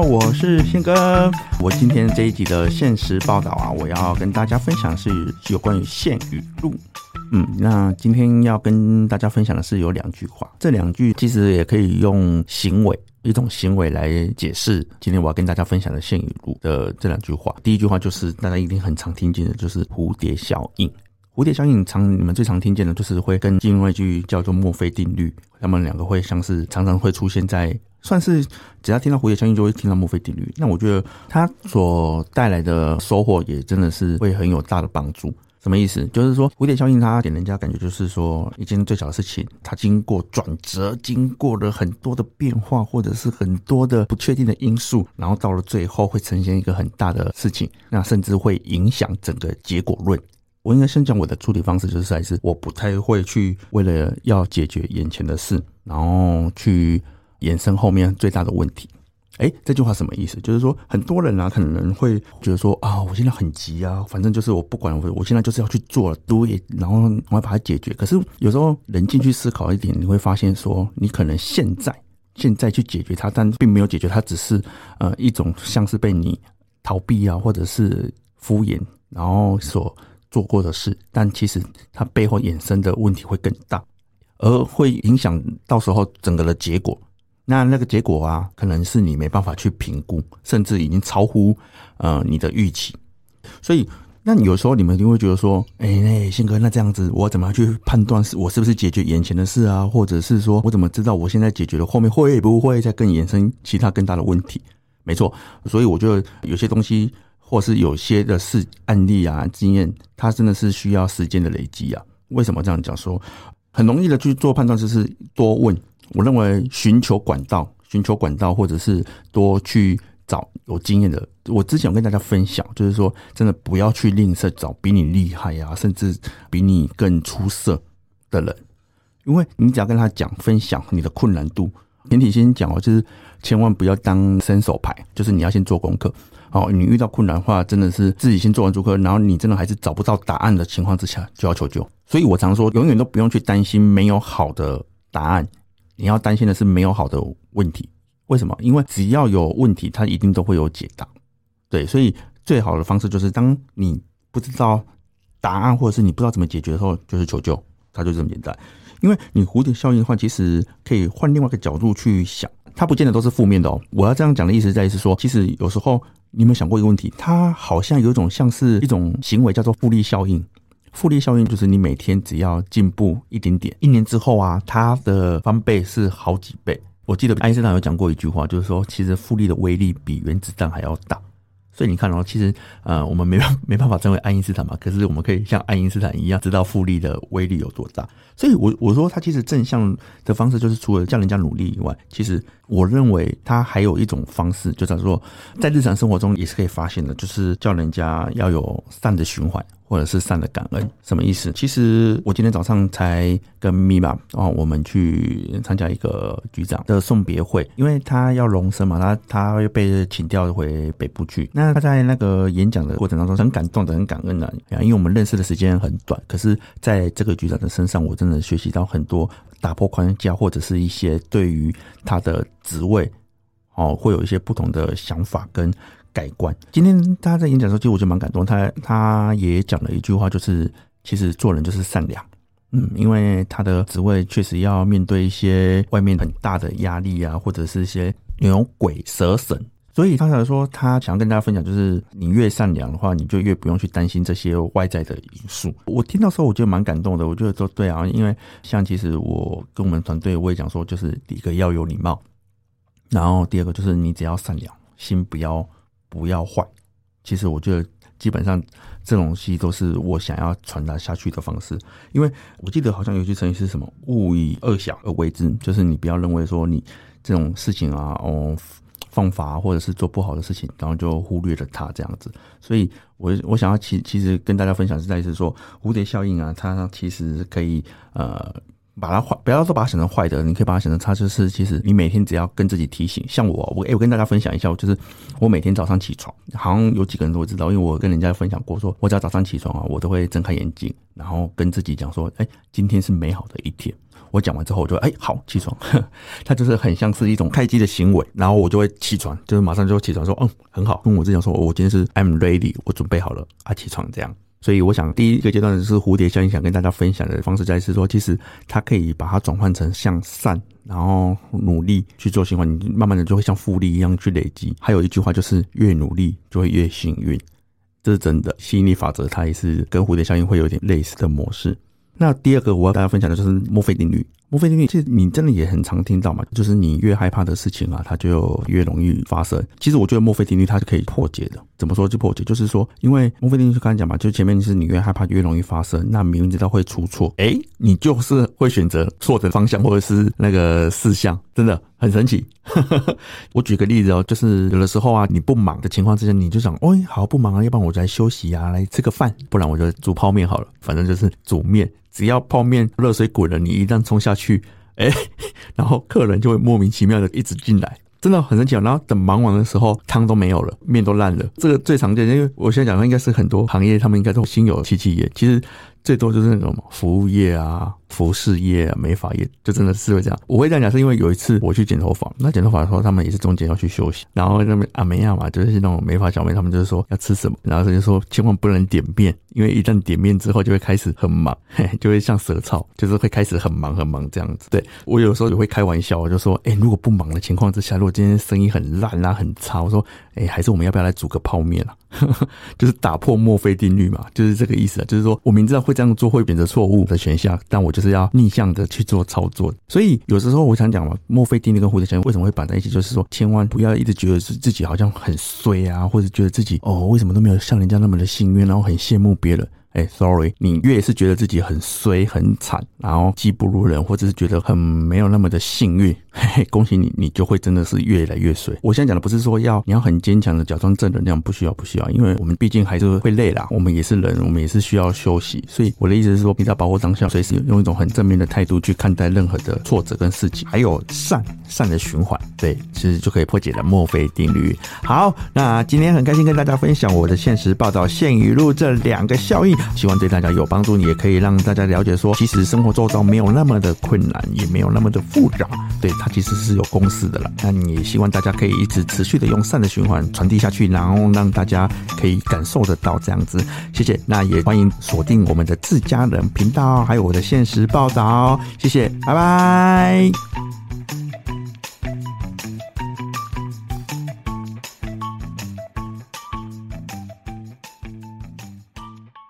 我是宪哥。我今天这一集的现实报道啊，我要跟大家分享是有关于线语录。嗯，那今天要跟大家分享的是有两句话，这两句其实也可以用行为一种行为来解释。今天我要跟大家分享的线语录的这两句话，第一句话就是大家一定很常听见的，就是蝴蝶效应。蝴蝶效应常你们最常听见的就是会跟另外一句叫做墨菲定律，他们两个会像是常常会出现在，算是只要听到蝴蝶效应就会听到墨菲定律。那我觉得它所带来的收获也真的是会很有大的帮助。什么意思？就是说蝴蝶效应它给人家感觉就是说一件最小的事情，它经过转折，经过了很多的变化，或者是很多的不确定的因素，然后到了最后会呈现一个很大的事情，那甚至会影响整个结果论。我应该先讲我的处理方式，就是还是我不太会去为了要解决眼前的事，然后去延伸后面最大的问题。诶，这句话什么意思？就是说很多人啊可能会觉得说啊，我现在很急啊，反正就是我不管我，我现在就是要去做了，do it，然后我要把它解决。可是有时候冷静去思考一点，你会发现说，你可能现在现在去解决它，但并没有解决它，只是呃一种像是被你逃避啊，或者是敷衍，然后所。做过的事，但其实它背后衍生的问题会更大，而会影响到时候整个的结果。那那个结果啊，可能是你没办法去评估，甚至已经超乎呃你的预期。所以，那有时候你们就会觉得说，哎、欸，那宪哥，那这样子，我怎么去判断是我是不是解决眼前的事啊？或者是说我怎么知道我现在解决了，后面会不会再更延伸其他更大的问题？没错，所以我觉得有些东西。或是有些的事案例啊，经验，它真的是需要时间的累积啊。为什么这样讲？说很容易的去做判断，就是多问。我认为寻求管道，寻求管道，或者是多去找有经验的。我之前有跟大家分享，就是说，真的不要去吝啬找比你厉害啊，甚至比你更出色的人，因为你只要跟他讲分享你的困难度，前提先讲哦，就是千万不要当伸手牌，就是你要先做功课。哦，你遇到困难的话，真的是自己先做完功课，然后你真的还是找不到答案的情况之下，就要求救。所以我常说，永远都不用去担心没有好的答案，你要担心的是没有好的问题。为什么？因为只要有问题，它一定都会有解答。对，所以最好的方式就是，当你不知道答案，或者是你不知道怎么解决的时候，就是求救，它就这么简单。因为你蝴蝶效应的话，其实可以换另外一个角度去想，它不见得都是负面的哦。我要这样讲的意思在于是说，其实有时候。你有没有想过一个问题？它好像有一种像是一种行为，叫做复利效应。复利效应就是你每天只要进步一点点，一年之后啊，它的翻倍是好几倍。我记得爱因斯坦有讲过一句话，就是说，其实复利的威力比原子弹还要大。所以你看哦，其实呃，我们没办没办法成为爱因斯坦嘛，可是我们可以像爱因斯坦一样，知道复利的威力有多大。所以我我说，他其实正向的方式，就是除了叫人家努力以外，其实我认为他还有一种方式，就叫做在日常生活中也是可以发现的，就是叫人家要有善的循环。或者是善的感恩，什么意思？其实我今天早上才跟咪妈哦，我们去参加一个局长的送别会，因为他要荣升嘛，他他又被请调回北部去。那他在那个演讲的过程当中，很感动的，很感恩的，因为我们认识的时间很短，可是在这个局长的身上，我真的学习到很多打破框架，或者是一些对于他的职位哦，会有一些不同的想法跟。改观。今天他在演讲的时候，其实我就蛮感动。他他也讲了一句话，就是其实做人就是善良。嗯，因为他的职位确实要面对一些外面很大的压力啊，或者是一些牛鬼蛇神，所以他才说他想要跟大家分享，就是你越善良的话，你就越不用去担心这些外在的因素。我听到时候，我觉得蛮感动的。我觉得说对啊，因为像其实我跟我们团队，我也讲说，就是第一个要有礼貌，然后第二个就是你只要善良，心不要。不要坏，其实我觉得基本上这种东西都是我想要传达下去的方式。因为我记得好像有句成语是什么“勿以恶小而为之”，就是你不要认为说你这种事情啊，哦，犯法或者是做不好的事情，然后就忽略了它这样子。所以我我想要其其实跟大家分享是在是说蝴蝶效应啊，它其实可以呃。把它坏，不要说把它想成坏的，你可以把它想成它就是其实你每天只要跟自己提醒，像我，我诶、我跟大家分享一下，就是我每天早上起床，好像有几个人都会知道，因为我跟人家分享过说，我只要早上起床啊，我都会睁开眼睛，然后跟自己讲说，哎、今天是美好的一天。我讲完之后，我就哎、好起床，它就是很像是一种开机的行为，然后我就会起床，就是马上就会起床说，嗯，很好，跟我之前说，我今天是 I'm ready，我准备好了啊，起床这样。所以我想第一个阶段就是蝴蝶效应，想跟大家分享的方式，在是说，其实它可以把它转换成向善，然后努力去做循环，你慢慢的就会像复利一样去累积。还有一句话就是，越努力就会越幸运，这是真的。吸引力法则它也是跟蝴蝶效应会有点类似的模式。那第二个我要大家分享的就是墨菲定律。墨菲定律其实你真的也很常听到嘛，就是你越害怕的事情啊，它就越容易发生。其实我觉得墨菲定律它是可以破解的。怎么说就破解？就是说，因为墨菲定律刚才讲嘛，就前面是你越害怕越容易发生，那明明知道会出错，哎，你就是会选择错的方向或者是那个事项，真的很神奇。我举个例子哦，就是有的时候啊，你不忙的情况之下，你就想，哦，好不忙啊，要不然我就来休息啊，来吃个饭，不然我就煮泡面好了，反正就是煮面。只要泡面热水滚了，你一旦冲下去，去哎，然后客人就会莫名其妙的一直进来，真的很神奇。然后等忙完的时候，汤都没有了，面都烂了。这个最常见，因为我现在讲的应该是很多行业，他们应该都心有戚戚焉。其实最多就是那种服务业啊。服饰业啊，美发业就真的是会这样。我会这样讲，是因为有一次我去剪头发，那剪头发的时候，他们也是中间要去休息，然后那边阿梅亚嘛，就是那种美发小妹，他们就是说要吃什么，然后他就说千万不能点面，因为一旦点面之后，就会开始很忙，嘿，就会像蛇草，就是会开始很忙很忙这样子。对，我有时候也会开玩笑，我就说，哎、如果不忙的情况之下，如果今天生意很烂啊，很差，我说，哎、还是我们要不要来煮个泡面啊？就是打破墨菲定律嘛，就是这个意思啊，就是说我明知道会这样做会变成错误的选项，但我就是要逆向的去做操作。所以有时候我想讲嘛，墨菲定律跟蝴蝶效应为什么会绑在一起？就是说，千万不要一直觉得是自己好像很衰啊，或者觉得自己哦，为什么都没有像人家那么的幸运，然后很羡慕别人。哎、，sorry，你越是觉得自己很衰很惨，然后技不如人，或者是觉得很没有那么的幸运，嘿嘿，恭喜你，你就会真的是越来越衰。我现在讲的不是说要你要很坚强的假装正能量，不需要不需要，因为我们毕竟还是会累啦，我们也是人，我们也是需要休息。所以我的意思是说，你要把握当下，随时用一种很正面的态度去看待任何的挫折跟事情，还有善善的循环，对，其实就可以破解了墨菲定律。好，那今天很开心跟大家分享我的现实报道现语录这两个效应。希望对大家有帮助，你也可以让大家了解说，其实生活周遭没有那么的困难，也没有那么的复杂，对，它其实是有公式的了。那你也希望大家可以一直持续的用善的循环传递下去，然后让大家可以感受得到这样子。谢谢，那也欢迎锁定我们的自家人频道，还有我的现实报道。谢谢，拜拜。